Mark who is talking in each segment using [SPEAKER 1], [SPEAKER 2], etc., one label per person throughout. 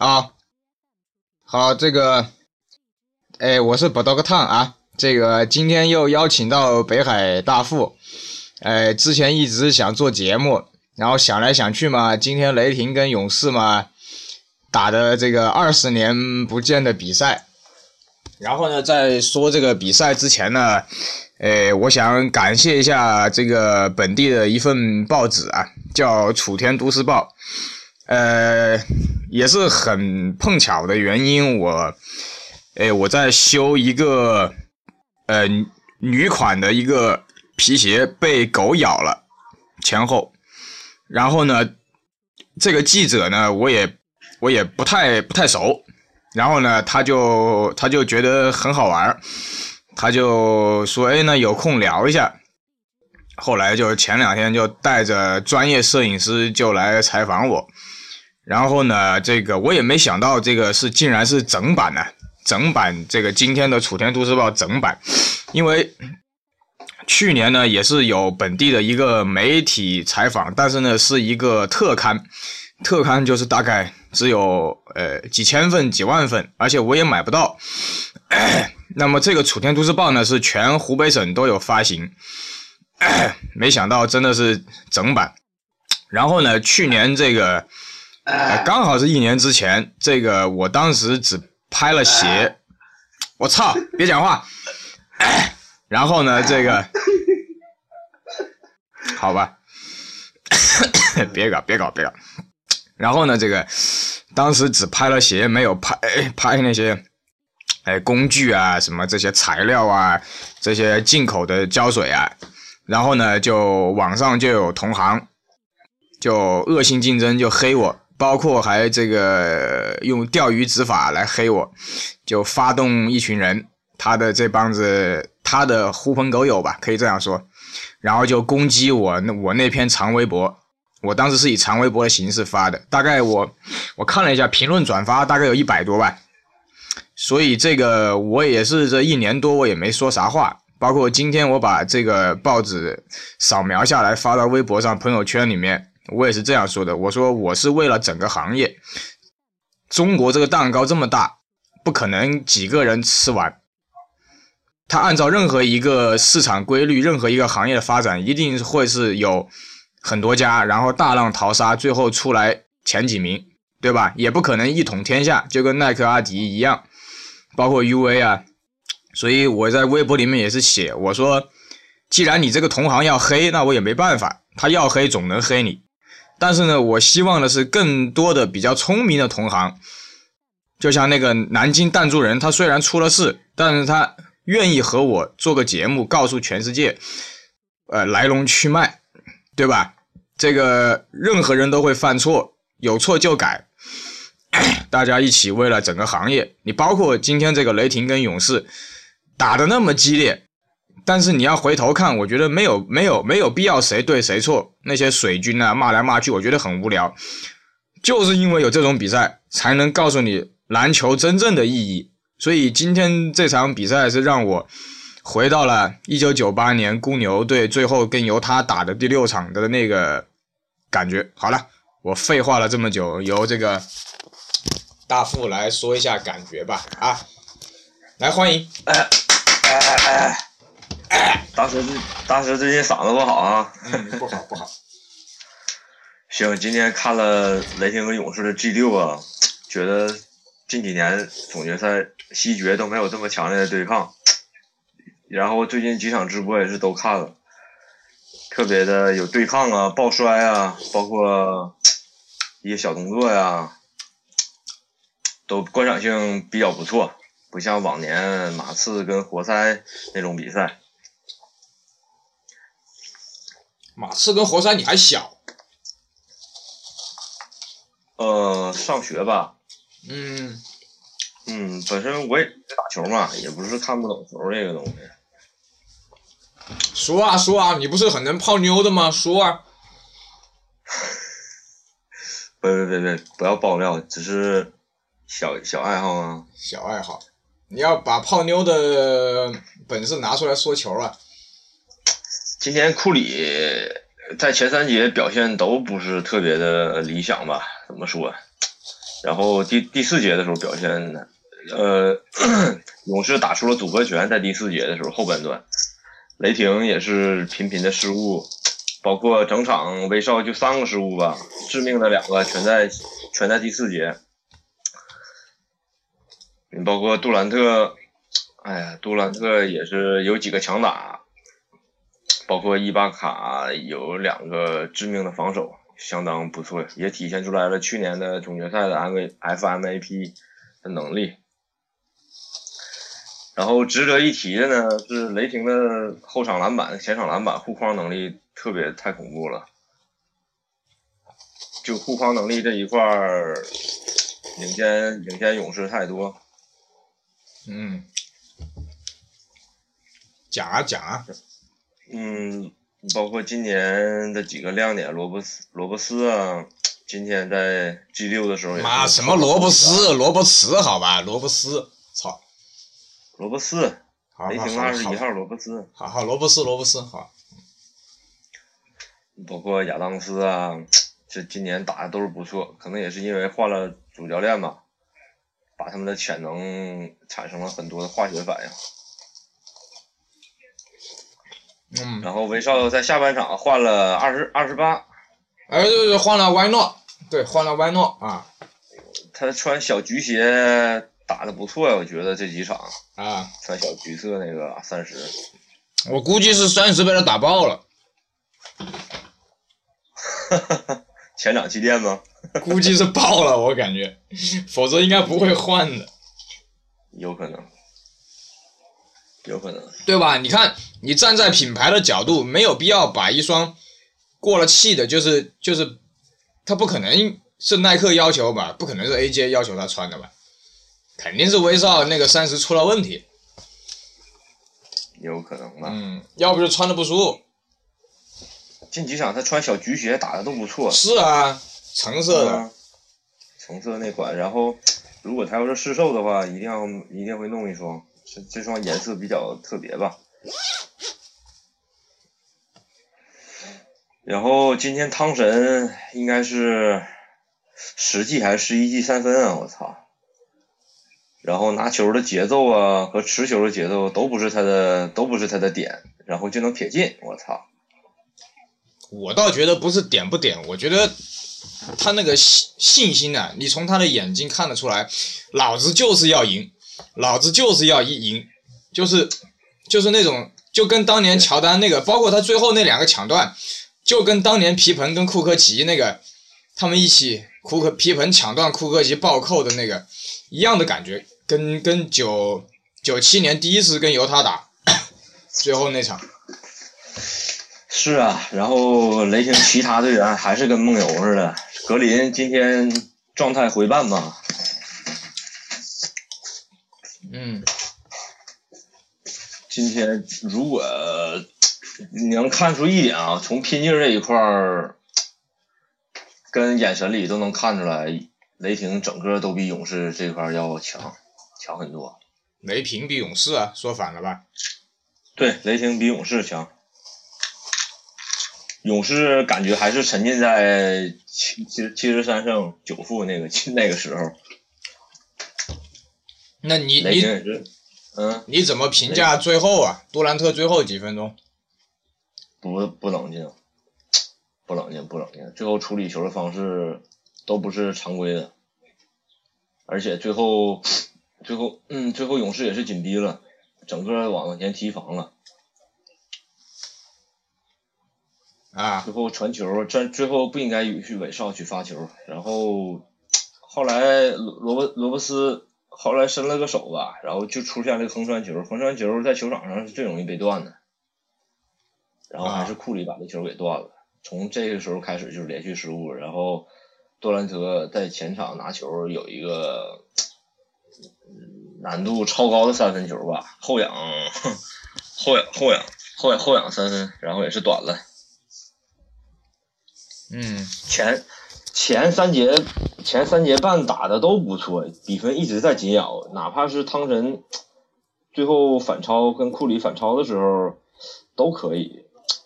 [SPEAKER 1] 啊，好，这个，哎，我是不倒个汤啊。这个今天又邀请到北海大富，哎，之前一直想做节目，然后想来想去嘛，今天雷霆跟勇士嘛打的这个二十年不见的比赛，然后呢，在说这个比赛之前呢，哎，我想感谢一下这个本地的一份报纸啊，叫《楚天都市报》。呃，也是很碰巧的原因，我，哎，我在修一个，呃，女款的一个皮鞋被狗咬了，前后，然后呢，这个记者呢，我也我也不太不太熟，然后呢，他就他就觉得很好玩他就说，哎，那有空聊一下，后来就前两天就带着专业摄影师就来采访我。然后呢，这个我也没想到，这个是竟然是整版的，整版这个今天的《楚天都市报》整版，因为去年呢也是有本地的一个媒体采访，但是呢是一个特刊，特刊就是大概只有呃几千份、几万份，而且我也买不到。那么这个《楚天都市报》呢是全湖北省都有发行，没想到真的是整版。然后呢，去年这个。刚好是一年之前，这个我当时只拍了鞋，我操，别讲话。然后呢，这个，好吧，别搞，别搞，别搞。然后呢，这个当时只拍了鞋，没有拍拍那些，哎，工具啊，什么这些材料啊，这些进口的胶水啊。然后呢，就网上就有同行，就恶性竞争，就黑我。包括还这个用钓鱼执法来黑我，就发动一群人，他的这帮子他的狐朋狗友吧，可以这样说，然后就攻击我那我那篇长微博，我当时是以长微博的形式发的，大概我我看了一下评论转发大概有一百多万，所以这个我也是这一年多我也没说啥话，包括今天我把这个报纸扫描下来发到微博上朋友圈里面。我也是这样说的，我说我是为了整个行业。中国这个蛋糕这么大，不可能几个人吃完。它按照任何一个市场规律，任何一个行业的发展，一定会是有很多家，然后大浪淘沙，最后出来前几名，对吧？也不可能一统天下，就跟耐克、阿迪一样，包括 UA 啊。所以我在微博里面也是写，我说，既然你这个同行要黑，那我也没办法，他要黑总能黑你。但是呢，我希望的是更多的比较聪明的同行，就像那个南京弹珠人，他虽然出了事，但是他愿意和我做个节目，告诉全世界，呃，来龙去脉，对吧？这个任何人都会犯错，有错就改，大家一起为了整个行业，你包括今天这个雷霆跟勇士打的那么激烈。但是你要回头看，我觉得没有没有没有必要谁对谁错，那些水军啊骂来骂去，我觉得很无聊。就是因为有这种比赛，才能告诉你篮球真正的意义。所以今天这场比赛是让我回到了一九九八年公牛队最后跟犹他打的第六场的那个感觉。好了，我废话了这么久，由这个大富来说一下感觉吧。啊，来欢迎。
[SPEAKER 2] 大师，大师最近嗓子不好
[SPEAKER 1] 啊？嗯，不好不好。
[SPEAKER 2] 行，今天看了雷霆和勇士的 G 六啊，觉得近几年总决赛西决都没有这么强烈的对抗。然后最近几场直播也是都看了，特别的有对抗啊、抱摔啊，包括一些小动作呀，都观赏性比较不错，不像往年马刺跟活塞那种比赛。
[SPEAKER 1] 马刺跟活塞你还小，
[SPEAKER 2] 呃，上学吧。
[SPEAKER 1] 嗯，
[SPEAKER 2] 嗯，本身我也打球嘛，也不是看不懂球这个东西。
[SPEAKER 1] 说啊说啊，你不是很能泡妞的吗？说啊。
[SPEAKER 2] 别别别别，不要爆料，只是小小爱好啊。
[SPEAKER 1] 小爱好，你要把泡妞的本事拿出来说球啊。
[SPEAKER 2] 今天库里在前三节表现都不是特别的理想吧？怎么说？
[SPEAKER 3] 然后第第四节的时候表现，呃，勇士打出了组合拳，在第四节的时候后半段，雷霆也是频频的失误，包括整场威少就三个失误吧，致命的两个全在全在第四节。你包括杜兰特，哎呀，杜兰特也是有几个强打，包括伊巴卡有两个致命的防守，相当不错，也体现出来了去年的总决赛的 M V F M A P 的能力。然后值得一提的呢是雷霆的后场篮板、前场篮板护框能力特别太恐怖了，就护框能力这一块儿领先领先勇士太多。
[SPEAKER 1] 嗯，讲啊讲啊，
[SPEAKER 3] 嗯，包括今年的几个亮点，罗伯斯罗伯斯啊，今天在 G 六的时候也
[SPEAKER 1] 妈什么罗伯斯、罗伯茨，好吧，罗伯斯，操，
[SPEAKER 3] 罗伯斯，雷霆二十一号罗伯斯，
[SPEAKER 1] 好好罗伯斯罗伯斯好，
[SPEAKER 3] 包括亚当斯啊，这今年打的都是不错，可能也是因为换了主教练吧，把他们的潜能产生了很多的化学反应。
[SPEAKER 1] 嗯，
[SPEAKER 3] 然后威少在下半场换了二十二十八，
[SPEAKER 1] 哎对对，换了歪诺，对，换了歪诺啊
[SPEAKER 3] 他穿小橘鞋打的不错呀，我觉得这几场
[SPEAKER 1] 啊，
[SPEAKER 3] 穿小橘色那个三十。
[SPEAKER 1] 我估计是三十被他打爆了，
[SPEAKER 3] 前场气垫吗？
[SPEAKER 1] 估计是爆了，我感觉，否则应该不会换的。
[SPEAKER 3] 有可能，有可能。
[SPEAKER 1] 对吧？你看，你站在品牌的角度，没有必要把一双过了气的，就是就是，他不可能是耐克要求吧？不可能是 AJ 要求他穿的吧？肯定是威少那个三十出了问题，
[SPEAKER 3] 有可能吧。
[SPEAKER 1] 嗯，要不就穿的不舒服。
[SPEAKER 3] 近几场他穿小橘鞋打的都不错，
[SPEAKER 1] 是啊，橙色的，
[SPEAKER 3] 嗯橙色那款。然后，如果他要是试售的话，一定要一定会弄一双。这这双颜色比较特别吧。然后今天汤神应该是十记还是十一记三分啊！我操！然后拿球的节奏啊和持球的节奏都不是他的都不是他的点，然后就能撇进，我操！
[SPEAKER 1] 我倒觉得不是点不点，我觉得他那个信信心啊，你从他的眼睛看得出来，老子就是要赢，老子就是要一赢，就是就是那种，就跟当年乔丹那个，包括他最后那两个抢断，就跟当年皮蓬跟库克奇那个，他们一起库克皮蓬抢断库克奇暴扣的那个一样的感觉，跟跟九九七年第一次跟犹他打最后那场。
[SPEAKER 3] 是啊，然后雷霆其他队员还是跟梦游似的。格林今天状态回半吧，
[SPEAKER 1] 嗯，
[SPEAKER 3] 今天如果你能看出一点啊，从拼劲这一块儿，跟眼神里都能看出来，雷霆整个都比勇士这块儿要强，强很多。
[SPEAKER 1] 雷霆比勇士啊，说反了吧？
[SPEAKER 3] 对，雷霆比勇士强。勇士感觉还是沉浸在七七七十三胜九负那个那个时候，
[SPEAKER 1] 那你你，
[SPEAKER 3] 嗯，
[SPEAKER 1] 你怎么评价最后啊？杜兰特最后几分钟？
[SPEAKER 3] 不不冷静，不冷静，不冷静。最后处理球的方式都不是常规的，而且最后最后嗯，最后勇士也是紧逼了，整个往前提防了。
[SPEAKER 1] 啊，
[SPEAKER 3] 最后传球，这最后不应该允许韦少去发球，然后后来罗罗伯罗伯斯后来伸了个手吧，然后就出现了个横传球，横传球在球场上是最容易被断的，然后还是库里把这球给断了，从这个时候开始就是连续失误，然后杜兰特在前场拿球有一个嗯难度超高的三分球吧，后仰后仰后仰后仰后仰三分，然后也是短了。
[SPEAKER 1] 嗯，
[SPEAKER 3] 前前三节前三节半打的都不错，比分一直在紧咬，哪怕是汤神最后反超跟库里反超的时候都可以，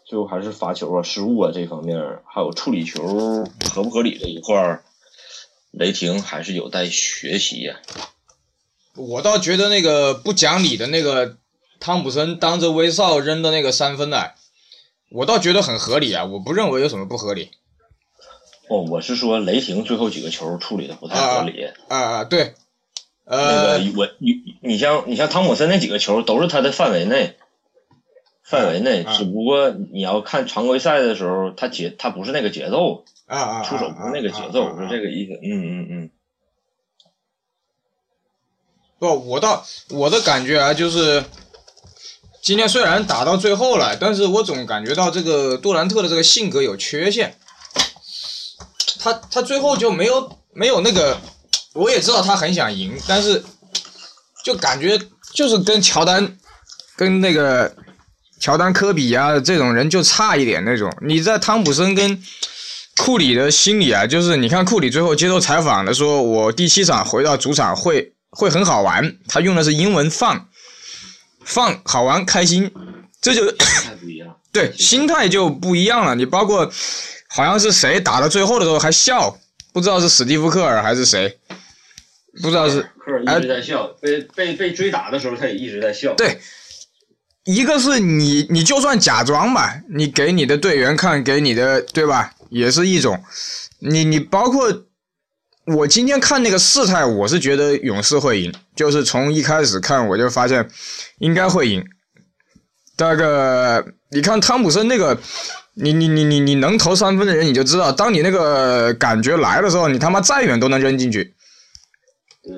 [SPEAKER 3] 就还是罚球啊、失误啊这方面，还有处理球合不合理这一块，雷霆还是有待学习呀。
[SPEAKER 1] 我倒觉得那个不讲理的那个汤普森当着威少扔的那个三分呢，我倒觉得很合理啊，我不认为有什么不合理。
[SPEAKER 3] 哦，我是说雷霆最后几个球处理的不太合理。
[SPEAKER 1] 啊啊，对。
[SPEAKER 3] 那
[SPEAKER 1] 呃
[SPEAKER 3] 个，我你你像你像汤普森那几个球都是他的范围内，范围内，
[SPEAKER 1] 啊
[SPEAKER 3] 只不过你要看常规赛的时候，他节他不是那个节奏，
[SPEAKER 1] 啊啊，
[SPEAKER 3] 出手不是那个节奏，是这个意思。嗯嗯嗯。
[SPEAKER 1] 不，我倒我的感觉啊，就是今天虽然打到最后了，但是我总感觉到这个杜兰特的这个性格有缺陷。他他最后就没有没有那个，我也知道他很想赢，但是就感觉就是跟乔丹跟那个乔丹、科比啊这种人就差一点那种。你在汤普森跟库里的心里啊，就是你看库里最后接受采访的说，我第七场回到主场会会很好玩，他用的是英文放放好玩开心，这就。对心态就不一样了。你包括好像是谁打到最后的时候还笑，不知道是史蒂夫科尔还是谁，不知道是
[SPEAKER 3] 科尔一直在笑，被被被追打的时候他也一直在笑。
[SPEAKER 1] 对一个是你你就算假装吧，你给你的队员看，给你的对吧，也是一种。你你包括我今天看那个事态，我是觉得勇士会赢，就是从一开始看我就发现应该会赢。那个你看汤普森那个，你你你你你能投三分的人，你就知道，当你那个感觉来的时候，你他妈再远都能扔进去。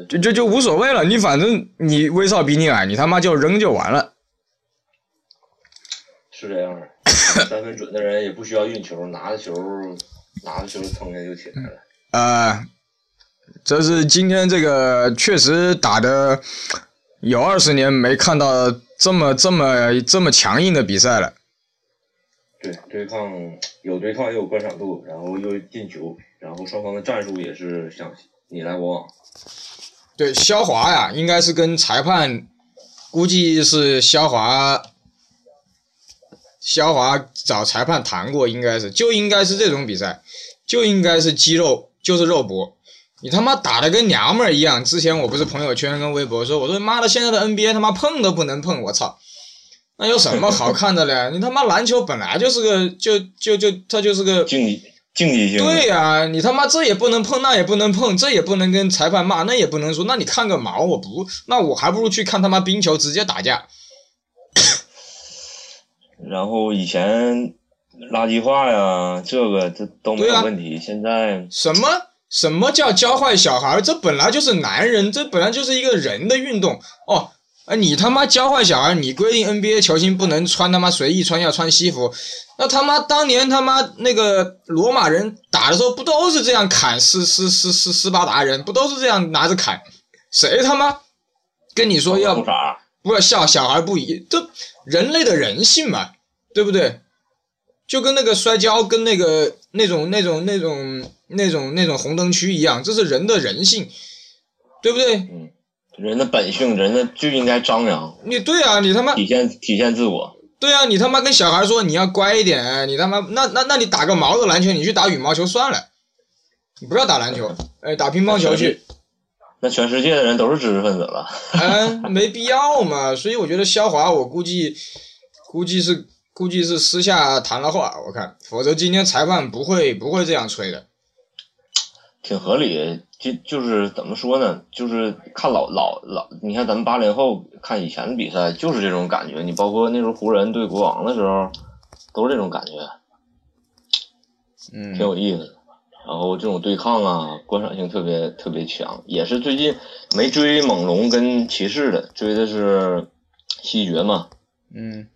[SPEAKER 1] 就就就无所谓了，你反正你威少比你矮，你他妈就扔就完了。
[SPEAKER 3] 是这样的，三分准的人也不需要运球，拿着球拿着球蹭下就起来了。
[SPEAKER 1] 呃，这是今天这个确实打的有二十年没看到这么这么这么强硬的比赛了。
[SPEAKER 3] 对，对抗有对抗，又有观赏度，然后又进球，然后双方的战术也是像你来我往。
[SPEAKER 1] 对，肖华呀，应该是跟裁判，估计是肖华，肖华找裁判谈过，应该是就应该是这种比赛，就应该是肌肉就是肉搏，你他妈打的跟娘们儿一样。之前我不是朋友圈跟微博说，我说妈的，现在的 NBA 他妈碰都不能碰，我操，那有什么好看的嘞？你他妈篮球本来就是个就就就它就是个
[SPEAKER 3] 竞技竞技性。
[SPEAKER 1] 对呀、你他妈这也不能碰，那也不能碰，这也不能跟裁判骂，那也不能说，那你看个毛！我不，那我还不如去看他妈冰球直接打架。
[SPEAKER 3] 然后以前垃圾话呀，这个这都没有问题。现在
[SPEAKER 1] 什么什么叫教坏小孩？这本来就是男人，这本来就是一个人的运动哦。啊，你他妈教坏小孩，你规定 NBA 球星不能穿他妈随意穿，要穿西服。那他妈当年他妈那个罗马人打的时候，不都是这样砍斯斯斯斯斯巴达人，不都是这样拿着砍？谁他妈跟你说要？不要笑小孩不一，这人类的人性嘛，对不对？就跟那个摔跤，跟那个那种那种那种那种那种红灯区一样，这是人的人性，对不对？
[SPEAKER 3] 人的本性，人的就应该张扬，
[SPEAKER 1] 你对啊，你他妈
[SPEAKER 3] 体现体现自我。
[SPEAKER 1] 对啊，你他妈跟小孩说你要乖一点，你他妈那那那你打个毛的篮球，你去打羽毛球算了，你不要打篮球，哎，打乒乓球去，
[SPEAKER 3] 那全世界的人都是知识分子了。
[SPEAKER 1] 哎，没必要嘛。所以我觉得肖华，我估计估计是估计是私下谈了话，我看，否则今天裁判不会不会这样吹的。
[SPEAKER 3] 挺合理，就就是怎么说呢？就是看老老老，你看咱们八零后看以前的比赛，就是这种感觉。你包括那时候湖人对国王的时候，都是这种感觉，挺
[SPEAKER 1] 嗯，
[SPEAKER 3] 有意思的。然后这种对抗啊，观赏性特别特别强，也是最近没追猛龙跟骑士的，追的是西决嘛，
[SPEAKER 1] 嗯，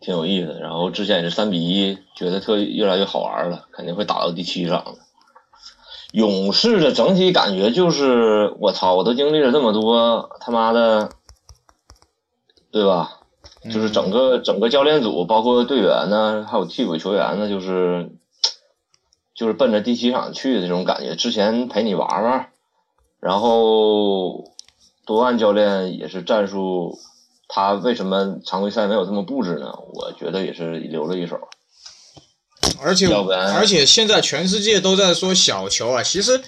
[SPEAKER 3] 挺有意思。然后之前也是三比一，觉得特越来越好玩了，肯定会打到第七场的。勇士的整体感觉就是，我操，我都经历了这么多，他妈的，对吧？就是整个整个教练组，包括队员呢，还有替补球员呢，就是就是奔着第七场去的这种感觉。之前陪你玩玩，然后多万教练也是战术，他为什么常规赛没有这么布置呢？我觉得也是留了一手。
[SPEAKER 1] 而且
[SPEAKER 3] 要不然
[SPEAKER 1] 而且现在全世界都在说小球啊，其实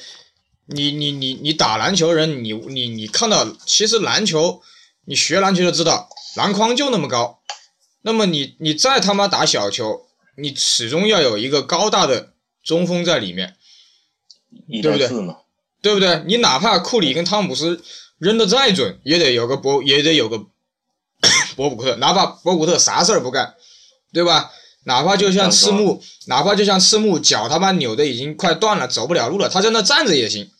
[SPEAKER 1] 你你你你打篮球人，你你你看到，其实篮球，你学篮球就知道，篮筐就那么高，那么你你再他妈打小球，你始终要有一个高大的中锋在里面，对不对
[SPEAKER 3] 对
[SPEAKER 1] 不对？你哪怕库里跟汤普斯扔的再准，也得有个博，也得有个 博古特，哪怕博古特啥事儿不干，对吧？哪怕就像赤木，哪怕就像赤木脚他妈扭的已经快断了，走不了路了，他在那站着也行，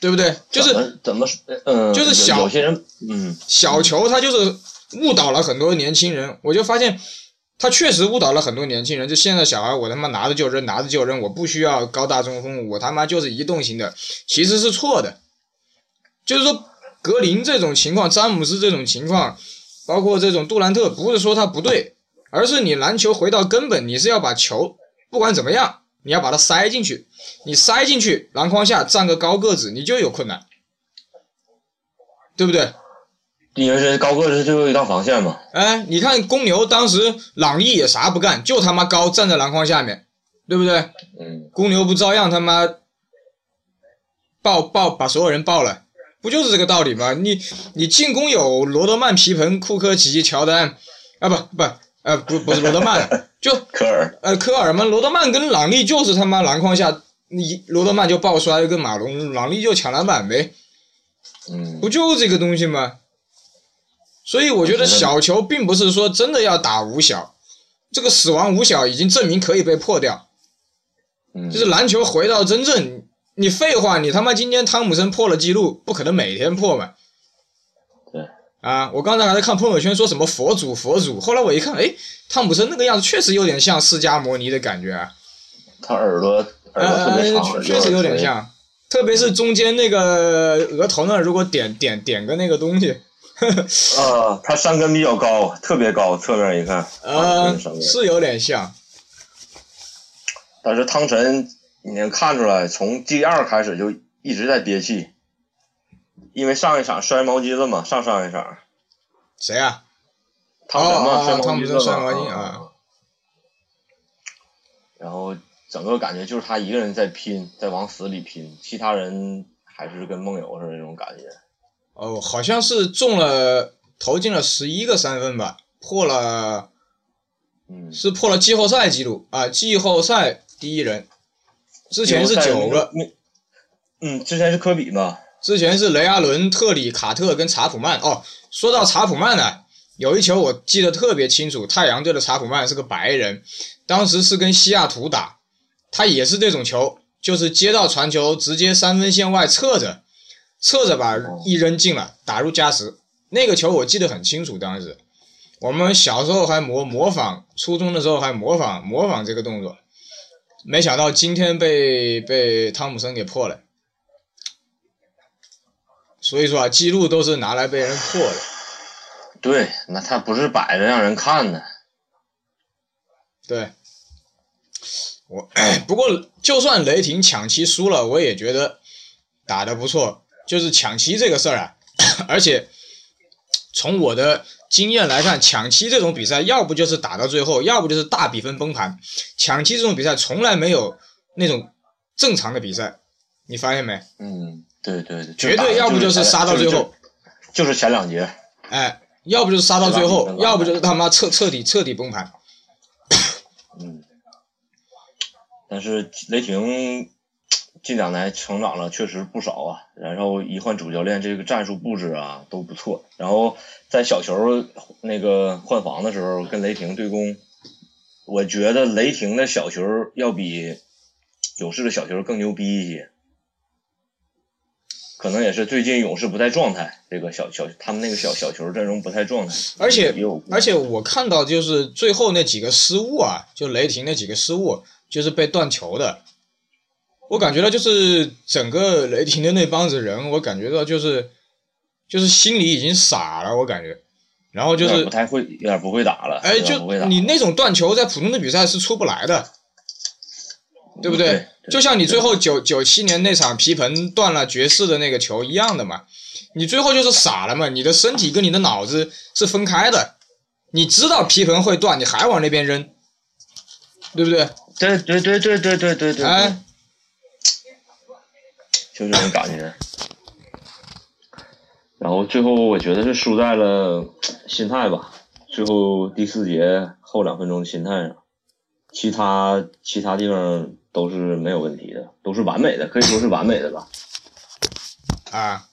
[SPEAKER 1] 对不对？就是
[SPEAKER 3] 怎么说嗯，
[SPEAKER 1] 就是小
[SPEAKER 3] 有些人嗯
[SPEAKER 1] 小球他就是误导了很多年轻人，我就发现他确实误导了很多年轻人。就现在小孩，我他妈拿着就扔，拿着就扔，我不需要高大中锋，我他妈就是移动型的，其实是错的。就是说，格林这种情况，詹姆斯这种情况，包括这种杜兰特，不是说他不对，而是你篮球回到根本，你是要把球不管怎么样，你要把它塞进去。你塞进去，篮筐下站个高个子，你就有困难，对不对？
[SPEAKER 3] 因为是高个是最后一道防线嘛，
[SPEAKER 1] 哎，你看公牛当时朗逸也啥不干，就他妈高站在篮筐下面，对不对？
[SPEAKER 3] 嗯，
[SPEAKER 1] 公牛不照样他妈爆爆把所有人爆了，不就是这个道理吗？你你进攻有罗德曼、皮蓬、库科奇、乔丹，啊不不呃不不是罗德曼，就
[SPEAKER 3] 科尔
[SPEAKER 1] 呃科尔嘛，罗德曼跟朗利就是他妈篮筐下，你罗德曼就爆摔跟马龙，朗利就抢篮板呗。
[SPEAKER 3] 嗯
[SPEAKER 1] 不就这个东西吗？所以我觉得小球并不是说真的要打五小，这个死亡五小已经证明可以被破掉。
[SPEAKER 3] 嗯，
[SPEAKER 1] 就是篮球回到真正，你废话，你他妈今天汤姆森破了记录，不可能每天破嘛。
[SPEAKER 3] 对。
[SPEAKER 1] 啊，我刚才还在看朋友圈说什么佛祖佛祖，后来我一看，哎，汤姆森那个样子确实有点像释迦摩尼的感觉啊，
[SPEAKER 3] 他耳朵耳朵特别长，
[SPEAKER 1] 呃，确实有点像，特别是中间那个额头那儿，如果点点点个那个东西，
[SPEAKER 3] 啊，他山根比较高，特别高，侧面一看，
[SPEAKER 1] 呃
[SPEAKER 3] 啊，
[SPEAKER 1] 是有点像。
[SPEAKER 3] 但是汤神你能看出来，从第二开始就一直在憋气，因为上一场摔毛巾了嘛，上上一场
[SPEAKER 1] 谁啊？
[SPEAKER 3] 汤神嘛，摔毛巾了嘛。然后整个感觉就是他一个人在拼，在往死里拼，其他人还是跟梦游似的那种感觉。
[SPEAKER 1] 哦，好像是中了，投进了十一个三分吧，破了
[SPEAKER 3] 嗯，
[SPEAKER 1] 是破了季后赛记录啊，季后赛第一人，之前是九个，
[SPEAKER 3] 那。嗯，之前是科比嘛，
[SPEAKER 1] 之前是雷阿伦、特里、卡特跟查普曼。哦，说到查普曼呢，有一球我记得特别清楚，太阳队的查普曼是个白人，当时是跟西雅图打，他也是这种球，就是接到传球直接三分线外侧着，侧着把一扔进了，打入加时。那个球我记得很清楚，当时我们小时候还模模仿，初中的时候还模仿模仿这个动作，没想到今天被被汤姆森给破了。所以说啊，记录都是拿来被人破的。
[SPEAKER 3] 对，那他不是摆着让人看的。
[SPEAKER 1] 对，我 不过就算雷霆抢七输了，我也觉得打得不错。就是抢七这个事儿啊，而且从我的经验来看，抢七这种比赛，要不就是打到最后，要不就是大比分崩盘。抢七这种比赛从来没有那种正常的比赛，你发现没？
[SPEAKER 3] 嗯，对对对，
[SPEAKER 1] 绝对要不就是杀到最后，
[SPEAKER 3] 就就是前两节。
[SPEAKER 1] 哎，要不就是杀到最后，要不就是他妈彻彻底彻底崩盘。
[SPEAKER 3] 嗯，但是雷霆近两年成长了确实不少啊，然后一换主教练，这个战术布置啊都不错。然后在小球那个换防的时候跟雷霆对攻，我觉得雷霆的小球要比勇士的小球更牛逼一些。可能也是最近勇士不太状态，这个小小他们那个小小球阵容不太状态，
[SPEAKER 1] 而且而且我看到就是最后那几个失误啊，就雷霆那几个失误，就是被断球的。我感觉到就是整个雷霆的那帮子人，我感觉到就是就是心里已经傻了，我感觉。然后就是
[SPEAKER 3] 不太会，有点不会打了，
[SPEAKER 1] 哎，就你那种断球在普通的比赛是出不来的，对不对？
[SPEAKER 3] 对
[SPEAKER 1] 就像你最后九九七年那场皮蓬断了爵士的那个球一样的嘛，你最后就是傻了嘛，你的身体跟你的脑子是分开的，你知道皮蓬会断，你还往那边扔，对不对？
[SPEAKER 3] 对对对对对对对对，
[SPEAKER 1] 哎，
[SPEAKER 3] 就这种感觉。然后最后我觉得是输在了心态吧，最后第四节后两分钟的心态上，其他其他地方都是没有问题的，都是完美的，可以说是完美的吧。
[SPEAKER 1] 啊，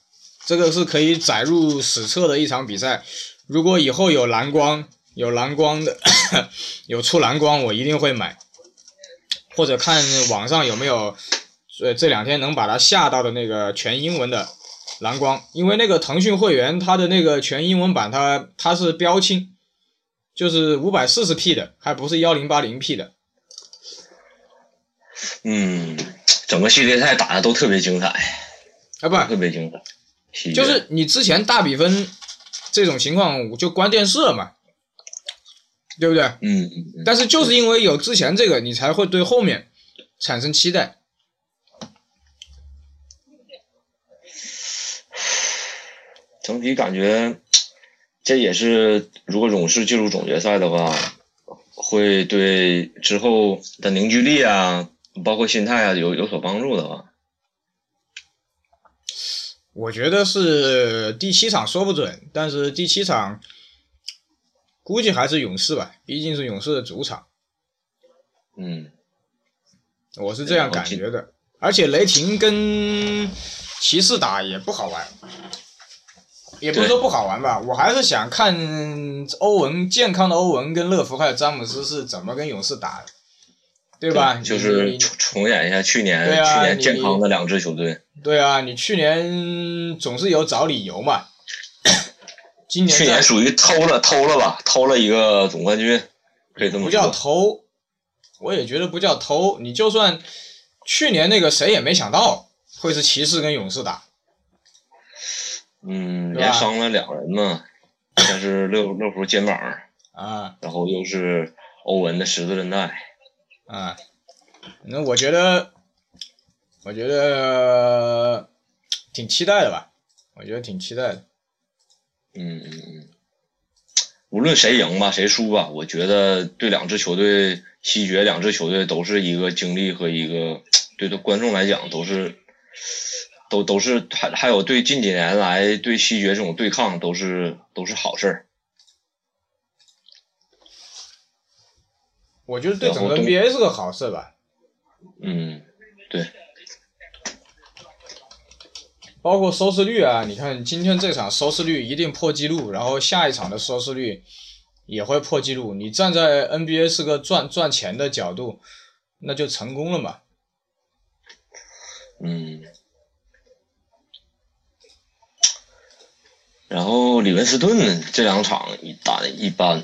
[SPEAKER 1] 这个是可以载入史册的一场比赛。如果以后有蓝光，有蓝光的，有出蓝光，我一定会买，或者看网上有没有，呃，这两天能把它下到的那个全英文的蓝光，因为那个腾讯会员它的那个全英文版它它是标清，就是五百四十 P 的，还不是幺零八零 P 的。
[SPEAKER 3] 嗯，整个系列赛打的都特别精彩，
[SPEAKER 1] 啊不，
[SPEAKER 3] 特别精彩。
[SPEAKER 1] 就是你之前大比分这种情况我就关电视了嘛，对不对？
[SPEAKER 3] 嗯嗯嗯，
[SPEAKER 1] 但是就是因为有之前这个，你才会对后面产生期待。
[SPEAKER 3] 整体感觉这也是，如果勇士进入总决赛的话，会对之后的凝聚力啊，包括心态啊有有所帮助的吧。
[SPEAKER 1] 我觉得是第七场说不准，但是第七场估计还是勇士吧，毕竟是勇士的主场，
[SPEAKER 3] 嗯，
[SPEAKER 1] 我是这样感觉的。而且雷霆跟骑士打也不好玩，也不是说不好玩吧，我还是想看欧文健康的欧文跟乐福还有詹姆斯是怎么跟勇士打的，对吧？你
[SPEAKER 3] 就是重重演一下去年、
[SPEAKER 1] 啊
[SPEAKER 3] 去年健康的两支球队。
[SPEAKER 1] 对啊，你去年总是有找理由嘛。今年
[SPEAKER 3] 去年属于偷了偷了吧，偷了一个总冠军，可以这么
[SPEAKER 1] 不叫。偷，我也觉得不叫偷。你就算去年那个谁也没想到会是骑士跟勇士打，
[SPEAKER 3] 嗯，连伤了两人嘛，先是六六福肩膀，
[SPEAKER 1] 啊
[SPEAKER 3] 然后又是欧文的十字韧带。
[SPEAKER 1] 啊，那我觉得，我觉得挺期待的吧，我觉得挺期待的。
[SPEAKER 3] 嗯嗯嗯，无论谁赢吧，谁输吧，我觉得对两支球队西决两支球队都是一个经历和一个对的观众来讲都是都都是还还有对近几年来对西决这种对抗都是都是好事儿。
[SPEAKER 1] 我觉得对整个 NBA 是个好事吧，
[SPEAKER 3] 嗯，对，
[SPEAKER 1] 包括收视率啊，你看今天这场收视率一定破纪录，然后下一场的收视率也会破纪录。你站在 NBA 是个赚赚钱的角度，那就成功了嘛。
[SPEAKER 3] 嗯。然后里文斯顿这两场一打的一般，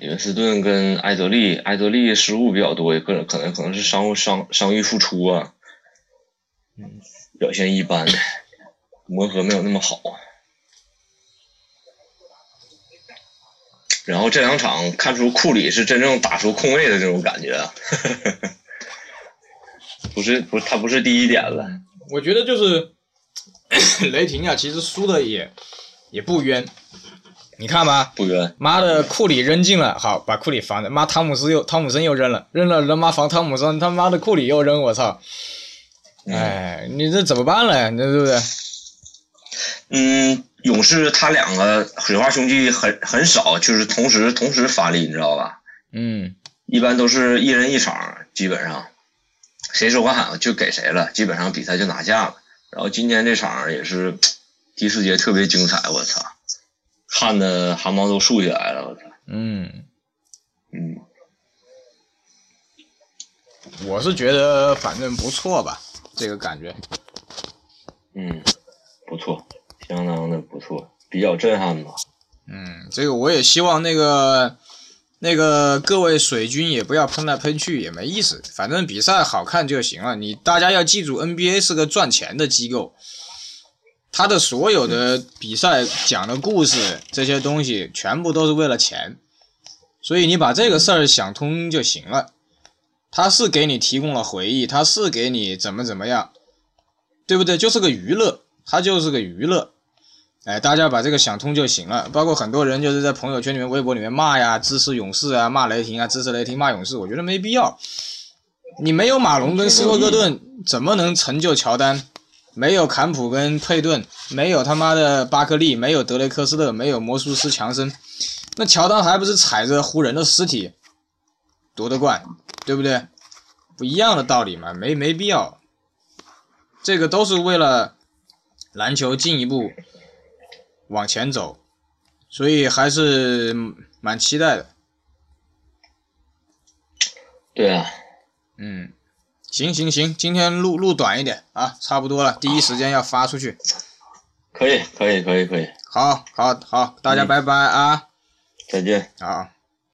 [SPEAKER 3] 李文斯顿跟埃德利，埃德利失误比较多，也可能可能可能是伤伤伤愈复出啊，
[SPEAKER 1] 嗯，
[SPEAKER 3] 表现一般，磨合没有那么好。然后这两场看出库里是真正打出空位的这种感觉啊，不是不是他不是第一点了，
[SPEAKER 1] 我觉得就是 雷霆啊，其实输的也也不冤。你看吧，
[SPEAKER 3] 不冤。
[SPEAKER 1] 妈的，库里扔进了，好把库里防着。妈，汤姆斯又汤姆森又扔了，扔了他妈防汤姆森，他妈的库里又扔，我操！
[SPEAKER 3] 嗯
[SPEAKER 1] 哎，你这怎么办了？你这对不对？
[SPEAKER 3] 嗯，勇士他两个水花兄弟很很少，就是同时同时发力，你知道吧？
[SPEAKER 1] 嗯，
[SPEAKER 3] 一般都是一人一场，基本上谁说话喊就给谁了，基本上比赛就拿下了。然后今天这场也是 第四节特别精彩，我操，看的汗毛都竖起来了，我操，
[SPEAKER 1] 嗯，
[SPEAKER 3] 嗯
[SPEAKER 1] 我是觉得反正不错吧，这个感觉。
[SPEAKER 3] 嗯，不错，相当的不错，比较震撼吧。
[SPEAKER 1] 嗯，这个我也希望那个那个各位水军也不要喷来喷去，也没意思。反正比赛好看就行了。你大家要记住，NBA 是个赚钱的机构，他的所有的比赛讲的故事这些东西，全部都是为了钱。所以你把这个事儿想通就行了。他是给你提供了回忆，他是给你怎么怎么样，对不对？就是个娱乐，他就是个娱乐。哎，大家把这个想通就行了。包括很多人就是在朋友圈里面、微博里面骂呀，支持勇士啊，骂雷霆啊，支持雷霆骂勇士，我觉得没必要。你没有马龙跟斯托克顿，怎么能成就乔丹？没有坎普跟佩顿，没有他妈的巴克利，没有德雷克斯勒，没有魔术师强森，那乔丹还不是踩着湖人的尸体夺得冠，对不对？不一样的道理嘛，没没必要。这个都是为了篮球进一步往前走，所以还是蛮期待的。
[SPEAKER 3] 对啊，
[SPEAKER 1] 嗯，行行行，今天录录短一点啊，差不多了，第一时间要发出去。
[SPEAKER 3] 可以可以可以可以，
[SPEAKER 1] 好，好，好，大家
[SPEAKER 3] 嗯
[SPEAKER 1] 拜拜啊，
[SPEAKER 3] 再见。
[SPEAKER 1] 好。